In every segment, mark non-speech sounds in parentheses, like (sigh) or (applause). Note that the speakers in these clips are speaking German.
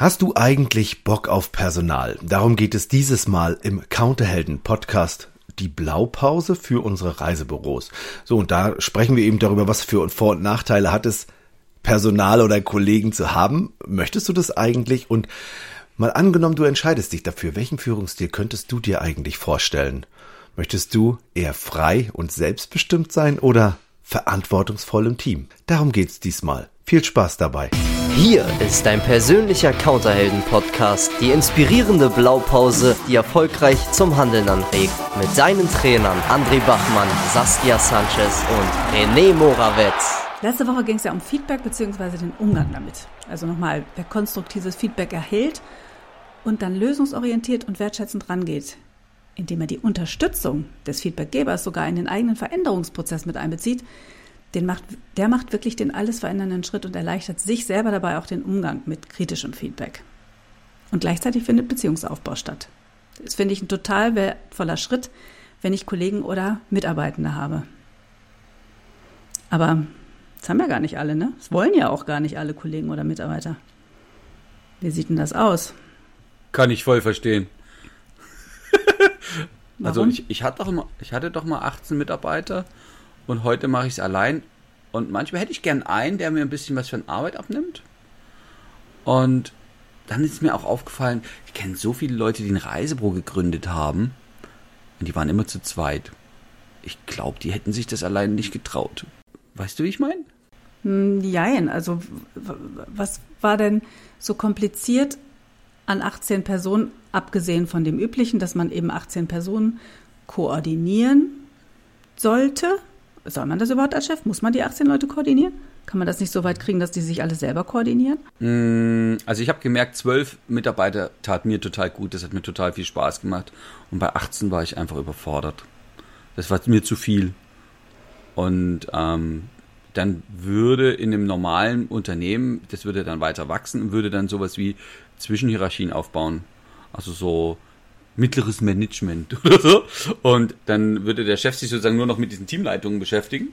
Hast du eigentlich Bock auf Personal? Darum geht es dieses Mal im Counterhelden Podcast. Die Blaupause für unsere Reisebüros. So, und da sprechen wir eben darüber, was für Vor- und Nachteile hat es, Personal oder Kollegen zu haben. Möchtest du das eigentlich? Und mal angenommen, du entscheidest dich dafür, welchen Führungsstil könntest du dir eigentlich vorstellen? Möchtest du eher frei und selbstbestimmt sein oder verantwortungsvoll im Team? Darum geht's diesmal. Viel Spaß dabei. Hier ist dein persönlicher Counterhelden-Podcast, die inspirierende Blaupause, die erfolgreich zum Handeln anregt. Mit deinen Trainern André Bachmann, Saskia Sanchez und René Morawetz. Letzte Woche ging es ja um Feedback bzw. den Umgang damit. Also nochmal, wer konstruktives Feedback erhält und dann lösungsorientiert und wertschätzend rangeht, indem er die Unterstützung des Feedbackgebers sogar in den eigenen Veränderungsprozess mit einbezieht, den macht, der macht wirklich den alles verändernden Schritt und erleichtert sich selber dabei auch den Umgang mit kritischem Feedback. Und gleichzeitig findet Beziehungsaufbau statt. Das finde ich ein total wertvoller Schritt, wenn ich Kollegen oder Mitarbeitende habe. Aber das haben ja gar nicht alle, ne? Das wollen ja auch gar nicht alle Kollegen oder Mitarbeiter. Wie sieht denn das aus? Kann ich voll verstehen. (laughs) also ich, ich, hatte doch mal, ich hatte doch mal 18 Mitarbeiter und heute mache ich es allein. Und manchmal hätte ich gern einen, der mir ein bisschen was von Arbeit abnimmt. Und dann ist mir auch aufgefallen, ich kenne so viele Leute, die ein Reisebüro gegründet haben. Und die waren immer zu zweit. Ich glaube, die hätten sich das allein nicht getraut. Weißt du, wie ich meine? Hm, jein, also was war denn so kompliziert an 18 Personen, abgesehen von dem üblichen, dass man eben 18 Personen koordinieren sollte? Soll man das überhaupt als Chef? Muss man die 18 Leute koordinieren? Kann man das nicht so weit kriegen, dass die sich alle selber koordinieren? Hm, also ich habe gemerkt, zwölf Mitarbeiter tat mir total gut, das hat mir total viel Spaß gemacht. Und bei 18 war ich einfach überfordert. Das war mir zu viel. Und ähm, dann würde in einem normalen Unternehmen, das würde dann weiter wachsen und würde dann sowas wie Zwischenhierarchien aufbauen. Also so mittleres Management (laughs) oder so. Und dann würde der Chef sich sozusagen nur noch mit diesen Teamleitungen beschäftigen.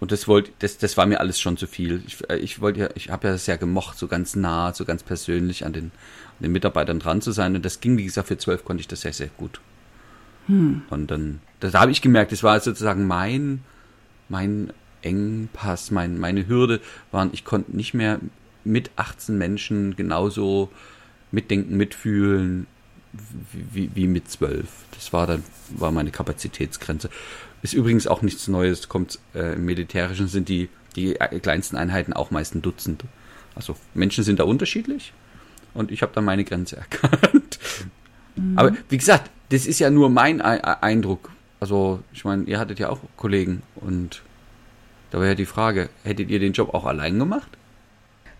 Und das wollte, das, das war mir alles schon zu viel. Ich, äh, ich wollte ja, ich habe ja das ja gemocht, so ganz nah, so ganz persönlich an den, an den Mitarbeitern dran zu sein. Und das ging, wie gesagt, für zwölf konnte ich das sehr, sehr gut. Hm. Und dann, da habe ich gemerkt, das war sozusagen mein, mein Engpass, mein, meine Hürde waren, ich konnte nicht mehr mit 18 Menschen genauso mitdenken, mitfühlen, wie, wie mit zwölf. Das war dann war meine Kapazitätsgrenze. Ist übrigens auch nichts Neues. Kommt äh, im Militärischen sind die die kleinsten Einheiten auch meist ein Dutzend. Also Menschen sind da unterschiedlich und ich habe da meine Grenze (laughs) erkannt. Mhm. Aber wie gesagt, das ist ja nur mein Eindruck. Also ich meine, ihr hattet ja auch Kollegen und da wäre ja die Frage, hättet ihr den Job auch allein gemacht?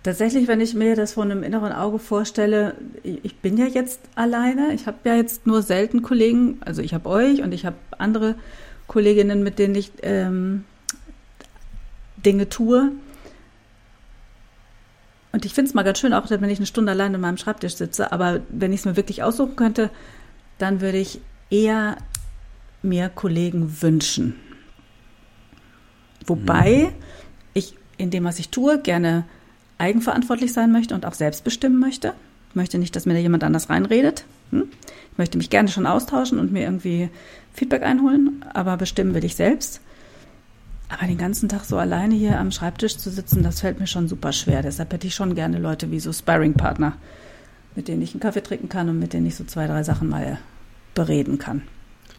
Tatsächlich, wenn ich mir das von einem inneren Auge vorstelle, ich bin ja jetzt alleine, ich habe ja jetzt nur selten Kollegen, also ich habe euch und ich habe andere Kolleginnen, mit denen ich ähm, Dinge tue. Und ich finde es mal ganz schön, auch wenn ich eine Stunde allein an meinem Schreibtisch sitze, aber wenn ich es mir wirklich aussuchen könnte, dann würde ich eher mir Kollegen wünschen. Wobei mhm. ich in dem, was ich tue, gerne eigenverantwortlich sein möchte und auch selbst bestimmen möchte. Ich möchte nicht, dass mir da jemand anders reinredet. Hm? Ich möchte mich gerne schon austauschen und mir irgendwie Feedback einholen, aber bestimmen will ich selbst. Aber den ganzen Tag so alleine hier am Schreibtisch zu sitzen, das fällt mir schon super schwer. Deshalb hätte ich schon gerne Leute wie so Sparring-Partner, mit denen ich einen Kaffee trinken kann und mit denen ich so zwei, drei Sachen mal bereden kann.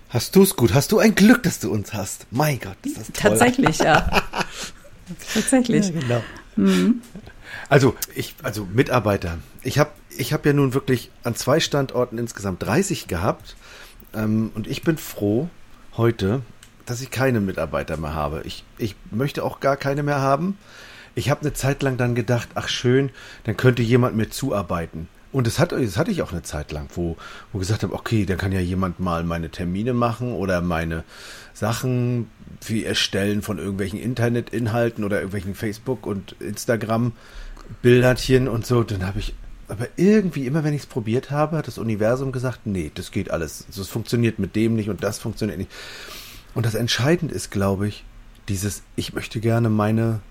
Hast du es gut? Hast du ein Glück, dass du uns hast? Mein Gott, ist das toll. Tatsächlich, ja. (laughs) Tatsächlich. Ja, genau. Mhm. Also, ich, also Mitarbeiter. Ich habe ich hab ja nun wirklich an zwei Standorten insgesamt 30 gehabt. Ähm, und ich bin froh heute, dass ich keine Mitarbeiter mehr habe. Ich, ich möchte auch gar keine mehr haben. Ich habe eine Zeit lang dann gedacht, ach schön, dann könnte jemand mir zuarbeiten. Und das, hat, das hatte ich auch eine Zeit lang, wo, wo gesagt habe, okay, dann kann ja jemand mal meine Termine machen oder meine Sachen wie Erstellen von irgendwelchen Internetinhalten oder irgendwelchen Facebook- und Instagram-Bilderchen und so. Dann habe ich, aber irgendwie, immer wenn ich es probiert habe, hat das Universum gesagt, nee, das geht alles. Das funktioniert mit dem nicht und das funktioniert nicht. Und das Entscheidende ist, glaube ich, dieses, ich möchte gerne meine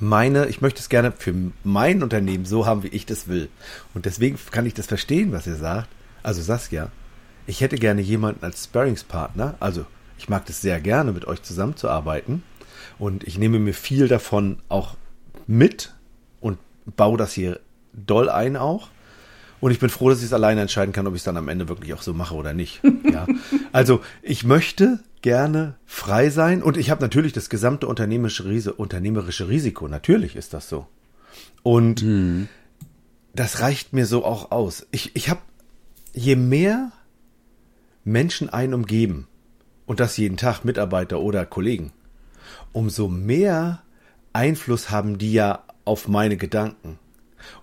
meine, ich möchte es gerne für mein Unternehmen so haben, wie ich das will. Und deswegen kann ich das verstehen, was ihr sagt. Also Saskia, ich hätte gerne jemanden als Sparringspartner. Also ich mag das sehr gerne, mit euch zusammenzuarbeiten. Und ich nehme mir viel davon auch mit und baue das hier doll ein auch. Und ich bin froh, dass ich es alleine entscheiden kann, ob ich es dann am Ende wirklich auch so mache oder nicht. (laughs) Ja. Also ich möchte gerne frei sein und ich habe natürlich das gesamte unternehmerische, Ris unternehmerische Risiko. Natürlich ist das so. Und mhm. das reicht mir so auch aus. Ich, ich habe, je mehr Menschen einen umgeben, und das jeden Tag, Mitarbeiter oder Kollegen, umso mehr Einfluss haben die ja auf meine Gedanken.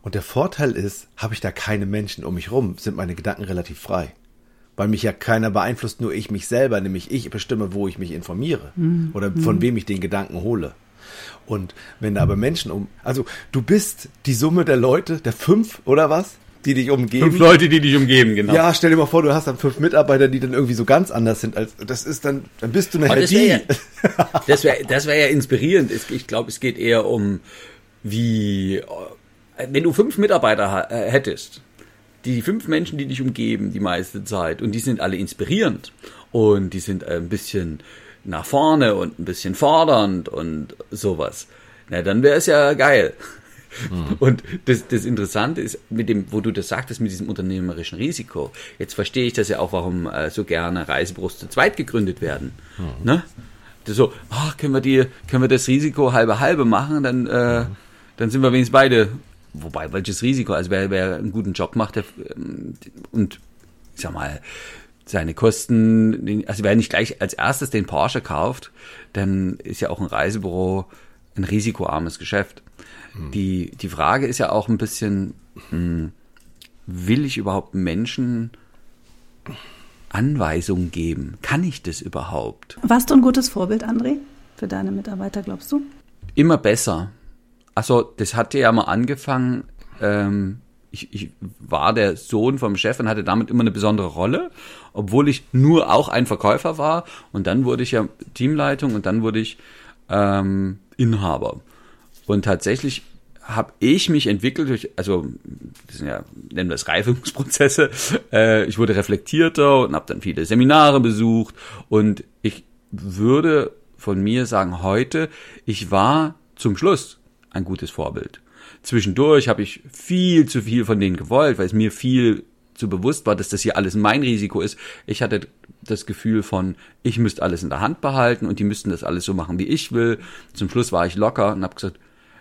Und der Vorteil ist, habe ich da keine Menschen um mich rum, sind meine Gedanken relativ frei. Weil mich ja keiner beeinflusst, nur ich mich selber, nämlich ich bestimme, wo ich mich informiere mhm. oder von mhm. wem ich den Gedanken hole. Und wenn da aber Menschen um, also du bist die Summe der Leute, der fünf oder was, die dich umgeben. Fünf Leute, die dich umgeben, genau. Ja, stell dir mal vor, du hast dann fünf Mitarbeiter, die dann irgendwie so ganz anders sind. Als das ist dann, dann bist du eine das die. Ja, das wäre, das wäre ja inspirierend. Ich glaube, es geht eher um wie wenn du fünf Mitarbeiter äh, hättest, die fünf Menschen, die dich umgeben die meiste Zeit und die sind alle inspirierend und die sind ein bisschen nach vorne und ein bisschen fordernd und sowas, na dann wäre es ja geil. Mhm. Und das, das Interessante ist, mit dem, wo du das sagtest, mit diesem unternehmerischen Risiko, jetzt verstehe ich das ja auch, warum äh, so gerne Reisebüros zu zweit gegründet werden. Mhm. Ne? So, ach, können wir die, können wir das Risiko halbe halbe machen, dann, äh, mhm. dann sind wir wenigstens beide wobei, welches Risiko? Also wer, wer einen guten Job macht der, ähm, und ich sag mal, seine Kosten, also wer nicht gleich als erstes den Porsche kauft, dann ist ja auch ein Reisebüro ein risikoarmes Geschäft. Hm. Die, die Frage ist ja auch ein bisschen, hm, will ich überhaupt Menschen Anweisungen geben? Kann ich das überhaupt? Warst du ein gutes Vorbild, André, für deine Mitarbeiter, glaubst du? Immer besser. Also, das hatte ja mal angefangen, ähm, ich, ich war der Sohn vom Chef und hatte damit immer eine besondere Rolle, obwohl ich nur auch ein Verkäufer war. Und dann wurde ich ja Teamleitung und dann wurde ich ähm, Inhaber. Und tatsächlich habe ich mich entwickelt durch, also das sind ja, nennen wir es Reifungsprozesse. (laughs) Äh, ich wurde reflektierter und habe dann viele Seminare besucht. Und ich würde von mir sagen, heute, ich war zum Schluss ein gutes Vorbild. Zwischendurch habe ich viel zu viel von denen gewollt, weil es mir viel zu bewusst war, dass das hier alles mein Risiko ist. Ich hatte das Gefühl von, ich müsste alles in der Hand behalten und die müssten das alles so machen, wie ich will. Zum Schluss war ich locker und habe gesagt,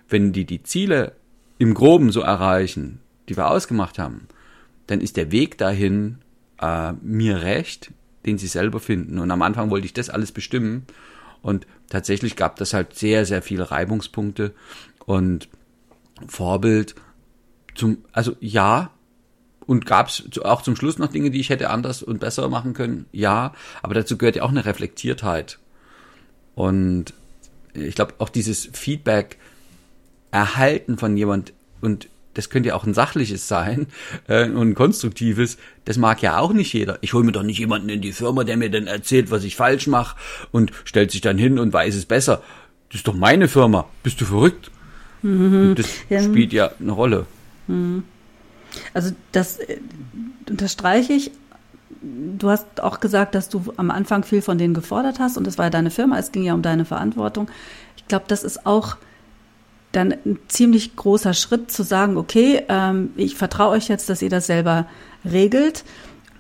wenn die die Ziele im Groben so erreichen, die wir ausgemacht haben, dann ist der Weg dahin äh, mir recht, den sie selber finden. Und am Anfang wollte ich das alles bestimmen. Und tatsächlich gab das halt sehr, sehr viele Reibungspunkte. Und Vorbild zum, also ja, und gab es auch zum Schluss noch Dinge, die ich hätte anders und besser machen können? Ja, aber dazu gehört ja auch eine Reflektiertheit. Und ich glaube, auch dieses Feedback erhalten von jemand und das könnte ja auch ein sachliches sein äh, und ein konstruktives, das mag ja auch nicht jeder. Ich hole mir doch nicht jemanden in die Firma, der mir dann erzählt, was ich falsch mache und stellt sich dann hin und weiß es besser. Das ist doch meine Firma. Bist du verrückt? Mhm. Das ja. spielt ja eine Rolle. Mhm. Also das äh, unterstreiche ich. Du hast auch gesagt, dass du am Anfang viel von denen gefordert hast und das war ja deine Firma, es ging ja um deine Verantwortung. Ich glaube, das ist auch dann ein ziemlich großer Schritt zu sagen, okay, ähm, ich vertraue euch jetzt, dass ihr das selber regelt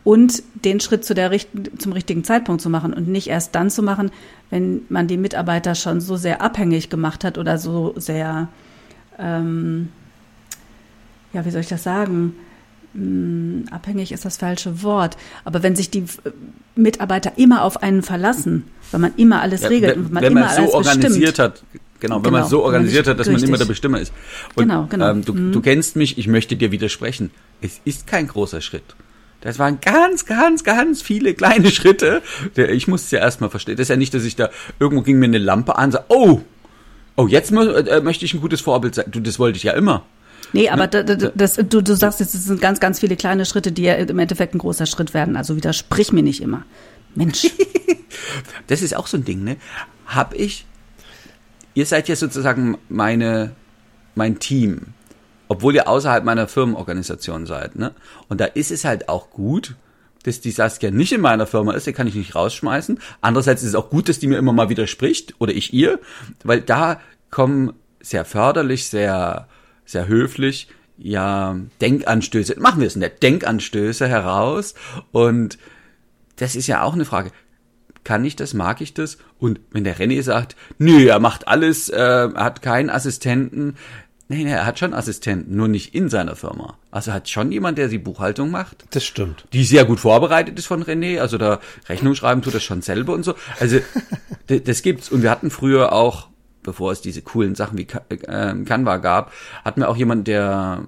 und den Schritt zu der, zum richtigen Zeitpunkt zu machen und nicht erst dann zu machen, wenn man die Mitarbeiter schon so sehr abhängig gemacht hat oder so sehr ähm, ja, wie soll ich das sagen? Hm, abhängig ist das falsche Wort. Aber wenn sich die äh, Mitarbeiter immer auf einen verlassen, wenn man immer alles ja, regelt wenn, und man wenn immer man alles so organisiert bestimmt. hat, genau, wenn genau, man so organisiert hat, dass richtig. man immer der Bestimmer ist. Und, genau, genau. Ähm, du, mhm. du kennst mich, ich möchte dir widersprechen. Es ist kein großer Schritt. Das waren ganz, ganz, ganz viele kleine (laughs) Schritte. Ich musste es ja erstmal verstehen. Das ist ja nicht, dass ich da, irgendwo ging mir eine Lampe an, so, oh, Oh, jetzt äh, möchte ich ein gutes Vorbild sein. Du, das wollte ich ja immer. Nee, aber ne? das, das, du, du sagst jetzt, es sind ganz, ganz viele kleine Schritte, die ja im Endeffekt ein großer Schritt werden. Also widersprich mir nicht immer. Mensch. (laughs) das ist auch so ein Ding, ne? Hab ich, ihr seid ja sozusagen meine, mein Team, obwohl ihr außerhalb meiner Firmenorganisation seid. Ne? Und da ist es halt auch gut, dass die Saskia nicht in meiner Firma ist, die kann ich nicht rausschmeißen. Andererseits ist es auch gut, dass die mir immer mal widerspricht oder ich ihr, weil da kommen sehr förderlich, sehr, sehr höflich, ja, Denkanstöße, machen wir es nicht, Denkanstöße heraus und das ist ja auch eine Frage. Kann ich das, mag ich das? Und wenn der René sagt, nö, er macht alles, äh, er hat keinen Assistenten, Nee, nee, er hat schon Assistenten, nur nicht in seiner Firma. Also er hat schon jemand, der die Buchhaltung macht. Das stimmt. Die sehr gut vorbereitet ist von René. Also da Rechnung schreiben tut er schon selber und so. Also (laughs) das gibt's. Und wir hatten früher auch, bevor es diese coolen Sachen wie äh, Canva gab, hatten wir auch jemanden, der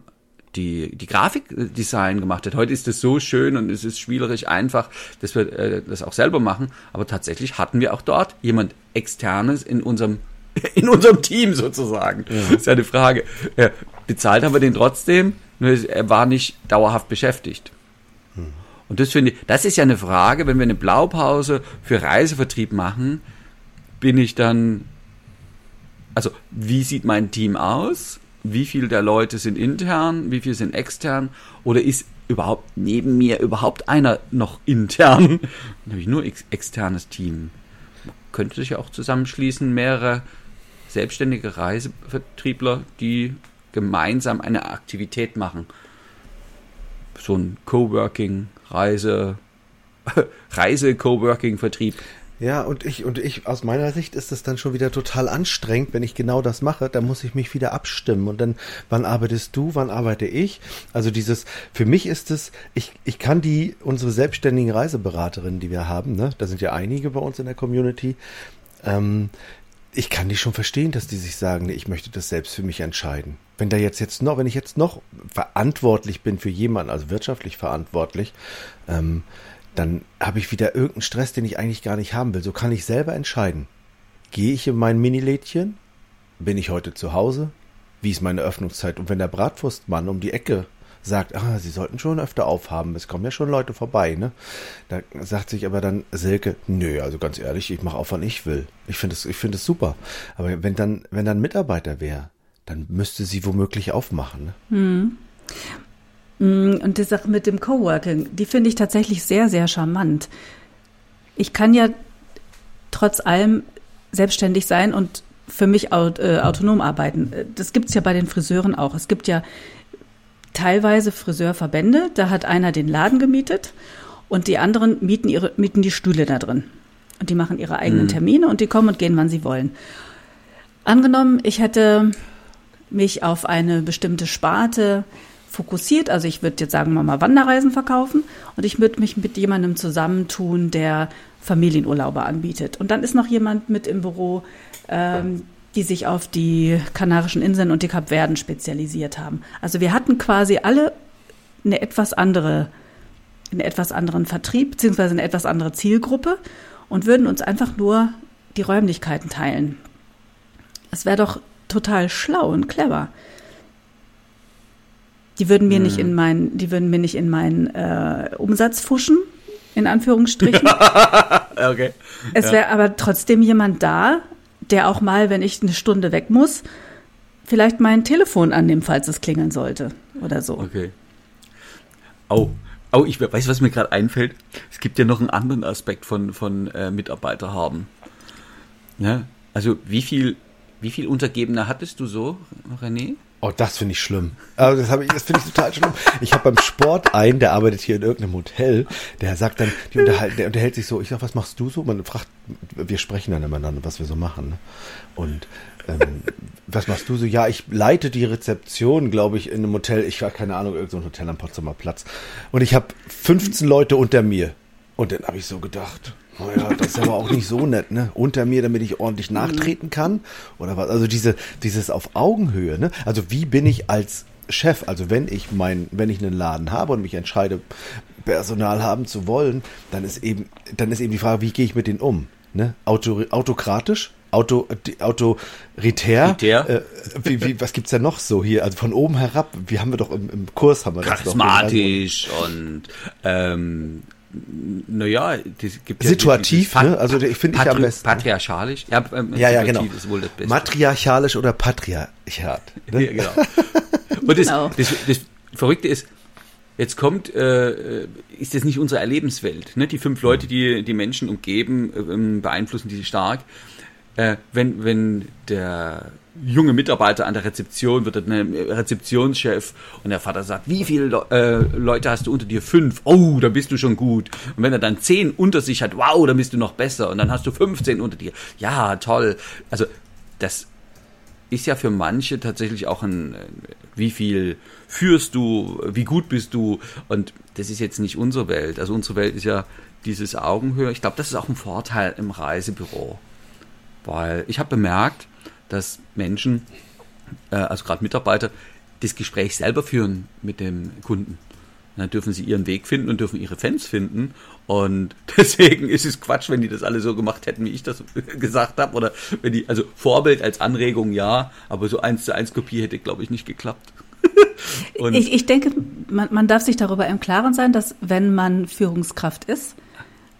die, die Grafikdesign gemacht hat. Heute ist es so schön und es ist spielerisch einfach, dass wir äh, das auch selber machen. Aber tatsächlich hatten wir auch dort jemand externes in unserem (laughs) in unserem Team sozusagen. Ja. Das ist ja eine Frage. Ja, bezahlt haben wir den trotzdem, nur er war nicht dauerhaft beschäftigt. Hm. Und das finde ich, das ist ja eine Frage, wenn wir eine Blaupause für Reisevertrieb machen, bin ich dann, also wie sieht mein Team aus? Wie viele der Leute sind intern? Wie viele sind extern? Oder ist überhaupt neben mir überhaupt einer noch intern? Dann habe ich nur ex externes Team. könnte sich ja auch zusammenschließen, mehrere selbstständige Reisevertriebler, die gemeinsam eine Aktivität machen. So ein Coworking, Reise, (laughs) Reise-Coworking-Vertrieb. Ja, und ich, und ich, aus meiner Sicht ist es dann schon wieder total anstrengend, wenn ich genau das mache, dann muss ich mich wieder abstimmen und dann, wann arbeitest du, wann arbeite ich? Also dieses, für mich ist es, ich, ich kann die, unsere selbstständigen Reiseberaterinnen, die wir haben, ne, da sind ja einige bei uns in der Community, ähm, ich kann die schon verstehen, dass die sich sagen, nee, ich möchte das selbst für mich entscheiden. Wenn da jetzt jetzt noch, wenn ich jetzt noch verantwortlich bin für jemanden, also wirtschaftlich verantwortlich, ähm, dann habe ich wieder irgendeinen Stress, den ich eigentlich gar nicht haben will. So kann ich selber entscheiden. Gehe ich in mein Minilädchen? Bin ich heute zu Hause? Wie ist meine Öffnungszeit? Und wenn der Bratwurstmann um die Ecke sagt, ah, sie sollten schon öfter aufhaben, es kommen ja schon Leute vorbei, ne? Da sagt sich aber dann Silke, nö, also ganz ehrlich, ich mache auf, wann ich will. Ich finde es, ich finde es super. Aber wenn dann, wenn dann Mitarbeiter wäre, dann müsste sie womöglich aufmachen. Ne? Hm. Hm. Und die Sache mit dem Coworking, die finde ich tatsächlich sehr, sehr charmant. Ich kann ja trotz allem selbstständig sein und für mich äh, autonom arbeiten. Das gibt es ja bei den Friseuren auch. Es gibt ja teilweise Friseurverbände, da hat einer den Laden gemietet und die anderen mieten, ihre, mieten die Stühle da drin. Und die machen ihre eigenen mhm. Termine und die kommen und gehen, wann sie wollen. Angenommen, ich hätte mich auf eine bestimmte Sparte fokussiert, also ich würde jetzt sagen wir mal Wanderreisen verkaufen und ich würde mich mit jemandem zusammentun, der Familienurlaube anbietet. Und dann ist noch jemand mit im Büro, ähm, die sich auf die Kanarischen Inseln und die Kapverden spezialisiert haben. Also wir hatten quasi alle eine etwas andere, einen etwas anderen Vertrieb, beziehungsweise eine etwas andere Zielgruppe und würden uns einfach nur die Räumlichkeiten teilen. Es wäre doch total schlau und clever. Die würden mir hm. nicht in meinen, die würden mir nicht in meinen äh, Umsatz fuschen, in Anführungsstrichen. (laughs) okay. Es wäre ja. aber trotzdem jemand da, der auch mal, wenn ich eine Stunde weg muss, vielleicht mein Telefon annimmt, falls es klingeln sollte oder so. Okay. Au. Oh, ich weiß, was mir gerade einfällt. Es gibt ja noch einen anderen Aspekt von, von äh, Mitarbeiter haben. Ja, also wie viel, wie viel Untergebene hattest du so, René? Oh, das finde ich schlimm. Also das, das finde ich total schlimm. Ich habe beim Sport einen, der arbeitet hier in irgendeinem Hotel, der sagt dann, die unterhalt, der unterhält sich so, ich sag, was machst du so? Man fragt, wir sprechen dann immer dann, was wir so machen. Ne? Und ähm, was machst du so? Ja, ich leite die Rezeption, glaube ich, in einem Hotel. Ich war keine Ahnung, irgendein Hotel am Potsdamer Platz. Und ich habe 15 Leute unter mir. Und dann habe ich so gedacht, naja, das ist aber auch nicht so nett, ne? Unter mir, damit ich ordentlich nachtreten kann. Oder was? Also diese, dieses auf Augenhöhe, ne? Also wie bin ich als Chef, also wenn ich mein, wenn ich einen Laden habe und mich entscheide, Personal haben zu wollen, dann ist eben, dann ist eben die Frage, wie gehe ich mit denen um? Ne? Auto, autokratisch? Auto, autoritär. Äh, wie, wie, was gibt's denn noch so hier? Also von oben herab, wie haben wir doch im, im Kurs haben wir das Charismatisch und ähm, naja, das gibt ja Situativ, dieses ne? Also ich finde ich am besten. Patriarchalisch. Ja, ähm, Ja, ja, genau. ist wohl das Beste. Matriarchalisch oder patriarchat. Ne? Ja, genau. Und das, Genau. das, das Verrückte ist, jetzt kommt, äh, ist das nicht unsere Erlebenswelt. Ne? Die fünf Leute, die die Menschen umgeben, ähm, beeinflussen die stark. Äh, wenn, wenn der junge Mitarbeiter an der Rezeption wird, ein Rezeptionschef und der Vater sagt, wie viele Le äh, Leute hast du unter dir? Fünf. Oh, da bist du schon gut. Und wenn er dann zehn unter sich hat, wow, dann bist du noch besser. Und dann hast du 15 unter dir. Ja, toll. Also das ist ja für manche tatsächlich auch ein, äh, wie viel führst du, wie gut bist du und das ist jetzt nicht unsere Welt. Also unsere Welt ist ja dieses Augenhöhe. Ich glaube, das ist auch ein Vorteil im Reisebüro, weil ich habe bemerkt, dass Menschen, äh, also gerade Mitarbeiter, das Gespräch selber führen mit dem Kunden. Dann dürfen sie ihren Weg finden und dürfen ihre Fans finden. Und (laughs) deswegen ist es Quatsch, wenn die das alle so gemacht hätten, wie ich das (laughs) gesagt habe. Oder wenn die, also Vorbild als Anregung ja, aber so eins zu eins Kopie hätte, glaube ich, nicht geklappt. (laughs) Ich, ich denke, man, man darf sich darüber im Klaren sein, dass wenn man Führungskraft ist,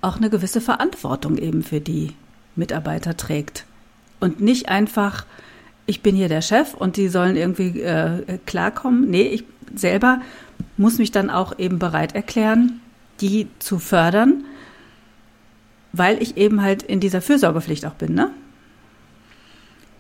auch eine gewisse Verantwortung eben für die Mitarbeiter trägt. Und nicht einfach, ich bin hier der Chef und die sollen irgendwie äh, klarkommen. Nee, ich selber muss mich dann auch eben bereit erklären, die zu fördern, weil ich eben halt in dieser Fürsorgepflicht auch bin, ne?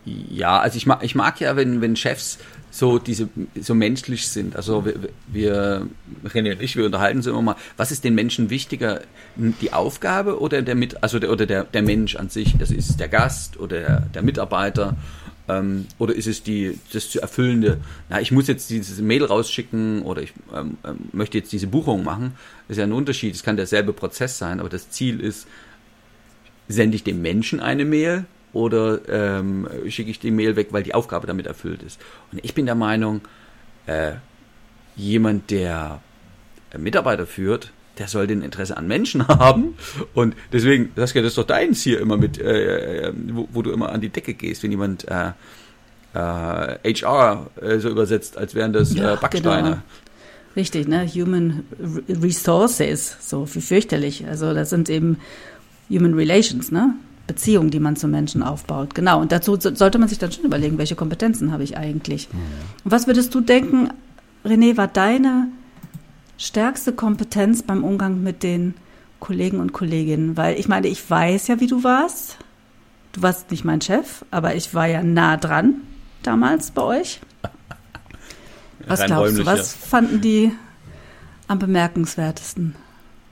Ja, also ich mag, ich mag ja, wenn, wenn Chefs so diese so menschlich sind. Also wir, wir René und ich, wir unterhalten uns immer mal, was ist den Menschen wichtiger, die Aufgabe oder der mit, also der, oder der, der Mensch an sich? Das ist der Gast oder der, der Mitarbeiter ähm, oder ist es die das zu erfüllende? Na, ich muss jetzt dieses Mail rausschicken oder ich ähm, ähm, möchte jetzt diese Buchung machen. Ist ja ein Unterschied. Es kann derselbe Prozess sein, aber das Ziel ist, sende ich dem Menschen eine Mail oder ähm, schicke ich die Mail weg, weil die Aufgabe damit erfüllt ist. Und ich bin der Meinung, äh, jemand, der äh, Mitarbeiter führt, der soll den Interesse an Menschen (laughs) haben. Und deswegen, Saskia, das ist doch deins hier immer mit, äh, äh, wo, wo du immer an die Decke gehst, wenn jemand äh, äh, HR äh, so übersetzt, als wären das Ja, Backsteine. genau. Richtig, ne? Human Re- Resources, so wie fürchterlich. Also das sind eben Human Relations, ne? Beziehungen, die man zu Menschen aufbaut. Genau. Und dazu so- sollte man sich dann schon überlegen, welche Kompetenzen habe ich eigentlich. Und was würdest du denken, René, war deine stärkste Kompetenz beim Umgang mit den Kollegen und Kolleginnen? Weil ich meine, ich weiß ja, wie du warst. Du warst nicht mein Chef, aber ich war ja nah dran damals bei euch. (laughs) Was Rein glaubst du, räumlich, was fanden die am bemerkenswertesten?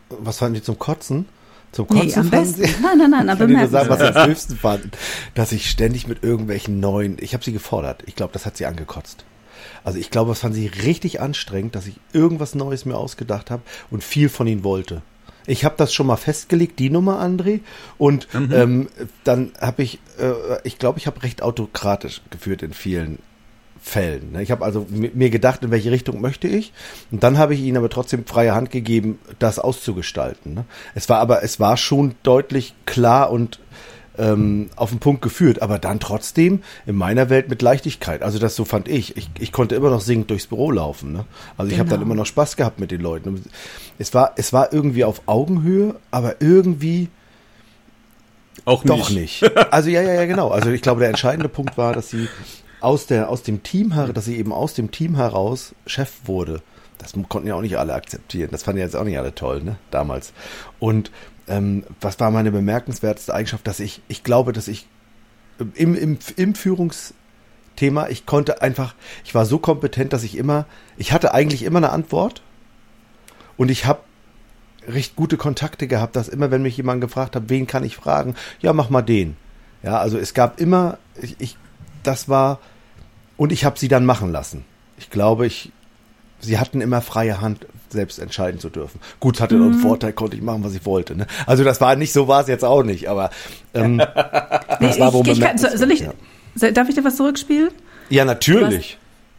Was fanden die zum Kotzen? Zum Nee, Kotzen am fanden besten. sie- Nein, nein, nein, am Ich dir nur sagen, was sie bemerkenswertesten. am höchsten fanden. Dass ich ständig mit irgendwelchen neuen, ich habe sie gefordert. Ich glaube, das hat sie angekotzt. Also ich glaube, das fand sie richtig anstrengend, dass ich irgendwas Neues mir ausgedacht habe und viel von ihnen wollte. Ich habe das schon mal festgelegt, die Nummer, André. Und ähm, dann habe ich, äh, ich glaube, ich habe recht autokratisch geführt in vielen Fällen. ne? Ich habe also mi- mir gedacht, in welche Richtung möchte ich. Und dann habe ich ihnen aber trotzdem freie Hand gegeben, das auszugestalten. ne? Es war aber, es war schon deutlich klar und ähm, auf den Punkt geführt, aber dann trotzdem in meiner Welt mit Leichtigkeit. Also das so fand ich. Ich, ich konnte immer noch singend durchs Büro laufen. Ne? Also ich habe dann Genau. immer noch Spaß gehabt mit den Leuten. Es war, es war irgendwie auf Augenhöhe, aber irgendwie Auch doch nicht. Also ja, ja, ja, genau. Also ich glaube, der entscheidende Punkt war, dass sie aus der, aus dem Team heraus, dass sie eben aus dem Team heraus Chef wurde. Das konnten ja auch nicht alle akzeptieren. Das fanden ja jetzt auch nicht alle toll, ne, damals. Und ähm, was war meine bemerkenswerteste Eigenschaft, dass ich, ich glaube, dass ich im, im, im Führungsthema, ich konnte einfach, ich war so kompetent, dass ich immer, ich hatte eigentlich immer eine Antwort und ich habe recht gute Kontakte gehabt, dass immer, wenn mich jemand gefragt hat, wen kann ich fragen, ja, mach mal den. Ja, also es gab immer, ich, ich das war, und ich habe sie dann machen lassen. Ich glaube, ich, sie hatten immer freie Hand, selbst entscheiden zu dürfen. Gut, hatte noch einen Vorteil, konnte ich machen, was ich wollte. Ne? Also das war nicht so, war es jetzt auch nicht, aber ähm, (laughs) das war wohl ich, ich kann, soll ich, ja. darf ich dir was zurückspielen? ja, natürlich.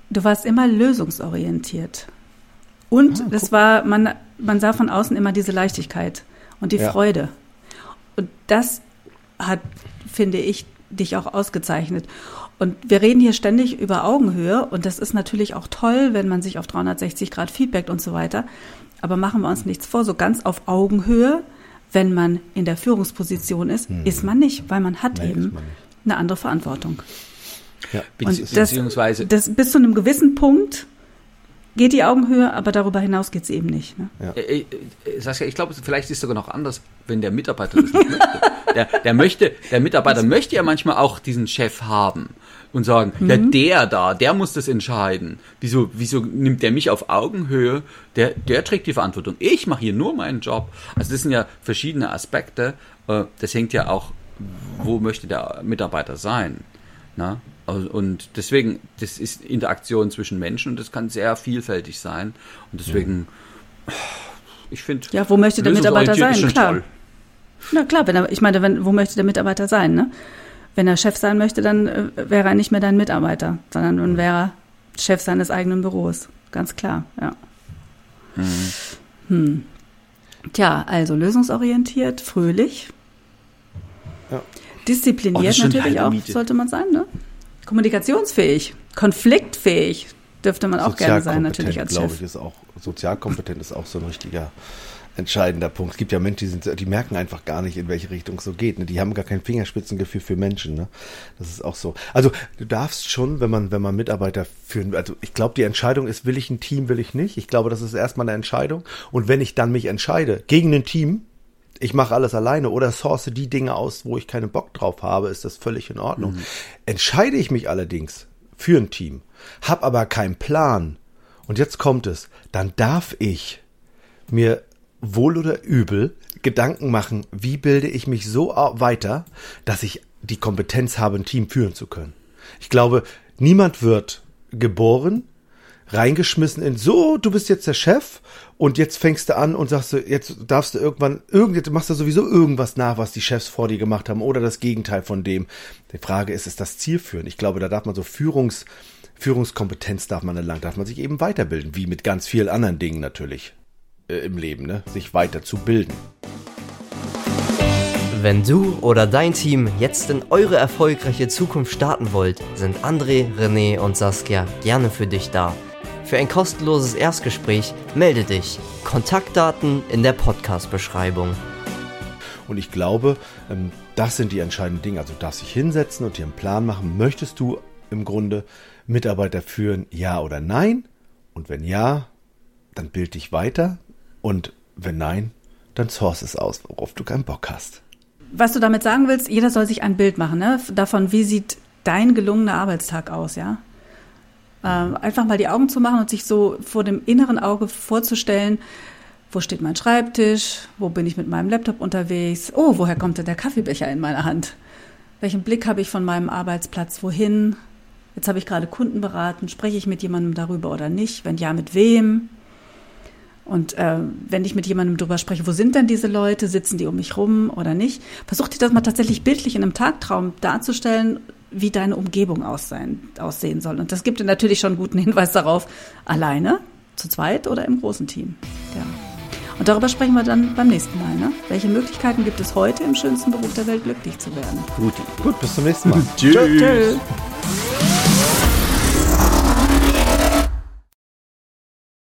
Du warst immer lösungsorientiert. Und Ah, es war, man, man sah von außen immer diese Leichtigkeit und die Ja. Freude. Und das hat, finde ich, dich auch ausgezeichnet. Und wir reden hier ständig über Augenhöhe und das ist natürlich auch toll, wenn man sich auf 360 Grad feedbackt und so weiter. Aber machen wir uns nichts vor, so ganz auf Augenhöhe, wenn man in der Führungsposition ist, hm. ist man nicht, weil man hat nee, eben eine andere Verantwortung. Ja, und das, beziehungsweise das, bis zu einem gewissen Punkt geht die Augenhöhe, aber darüber hinaus geht es eben nicht. Ne? Ja. Äh, äh, Saskia, ich glaube, vielleicht ist es sogar noch anders, wenn der Mitarbeiter das nicht möchte. (laughs) Der, der, möchte. der Mitarbeiter möchte ja manchmal auch diesen Chef haben und sagen, mhm. ja, der da, der muss das entscheiden. Wieso, wieso nimmt der mich auf Augenhöhe? Der, der trägt die Verantwortung. Ich mache hier nur meinen Job. Also das sind ja verschiedene Aspekte. Äh, das hängt ja auch, wo möchte der Mitarbeiter sein. Na? Und deswegen, das ist Interaktion zwischen Menschen und das kann sehr vielfältig sein. Und deswegen, ich finde. Ja, wo möchte der Mitarbeiter sein? Klar. Toll. Na klar, wenn er, ich meine, wenn, wo möchte der Mitarbeiter sein? Ne? Wenn er Chef sein möchte, dann äh, wäre er nicht mehr dein Mitarbeiter, sondern dann wäre er Chef seines eigenen Büros. Ganz klar, ja. Mhm. Hm. Tja, also lösungsorientiert, fröhlich. Ja. Diszipliniert oh, natürlich auch, sollte man sein, ne? Kommunikationsfähig, konfliktfähig dürfte man auch gerne sein, natürlich als glaube ich, ist auch sozialkompetent ist auch so ein richtiger entscheidender Punkt. Es gibt ja Menschen, die sind, die merken einfach gar nicht, in welche Richtung es so geht. Ne? Die haben gar kein Fingerspitzengefühl für Menschen. Ne? Das ist auch so. Also du darfst schon, wenn man, wenn man Mitarbeiter führen, also ich glaube, die Entscheidung ist, will ich ein Team, will ich nicht. Ich glaube, das ist erstmal eine Entscheidung. Und wenn ich dann mich entscheide gegen ein Team, ich mache alles alleine oder source die Dinge aus, wo ich keinen Bock drauf habe, ist das völlig in Ordnung. Mhm. Entscheide ich mich allerdings für ein Team, hab aber keinen Plan und jetzt kommt es, dann darf ich mir wohl oder übel Gedanken machen, wie bilde ich mich so weiter, dass ich die Kompetenz habe, ein Team führen zu können. Ich glaube, niemand wird geboren, reingeschmissen in so, du bist jetzt der Chef und jetzt fängst du an und sagst du, jetzt darfst du irgendwann, irgend, machst du sowieso irgendwas nach, was die Chefs vor dir gemacht haben oder das Gegenteil von dem. Die Frage ist, ist das Zielführen? Ich glaube, da darf man so Führungs, Führungskompetenz darf man erlangen, darf man sich eben weiterbilden, wie mit ganz vielen anderen Dingen natürlich äh, im Leben, ne? sich weiter zu bilden. Wenn du oder dein Team jetzt in eure erfolgreiche Zukunft starten wollt, sind André, René und Saskia gerne für dich da. Für ein kostenloses Erstgespräch melde dich. Kontaktdaten in der Podcast-Beschreibung. Und ich glaube, ähm, das sind die entscheidenden Dinge. Also du darfst dich hinsetzen und dir einen Plan machen. Möchtest du im Grunde Mitarbeiter führen, ja oder nein? Und wenn ja, dann bild dich weiter. Und wenn nein, dann source es aus, worauf du keinen Bock hast. Was du damit sagen willst, jeder soll sich ein Bild machen, ne? Davon, wie sieht dein gelungener Arbeitstag aus, ja? Ähm, einfach mal die Augen zu machen und sich so vor dem inneren Auge vorzustellen, wo steht mein Schreibtisch, wo bin ich mit meinem Laptop unterwegs, oh, woher kommt denn der Kaffeebecher in meiner Hand? Welchen Blick habe ich von meinem Arbeitsplatz wohin? Jetzt habe ich gerade Kunden beraten, spreche ich mit jemandem darüber oder nicht? Wenn ja, mit wem? Und äh, wenn ich mit jemandem darüber spreche, wo sind denn diese Leute? Sitzen die um mich rum oder nicht? Versuch dir das mal tatsächlich bildlich in einem Tagtraum darzustellen wie deine Umgebung aussehen, aussehen soll. Und das gibt dir natürlich schon einen guten Hinweis darauf, alleine, zu zweit oder im großen Team. Ja. Und darüber sprechen wir dann beim nächsten Mal. Ne? Welche Möglichkeiten gibt es heute im schönsten Beruf der Welt glücklich zu werden? Gut, gut bis zum nächsten Mal. Tschüss. Tschüss.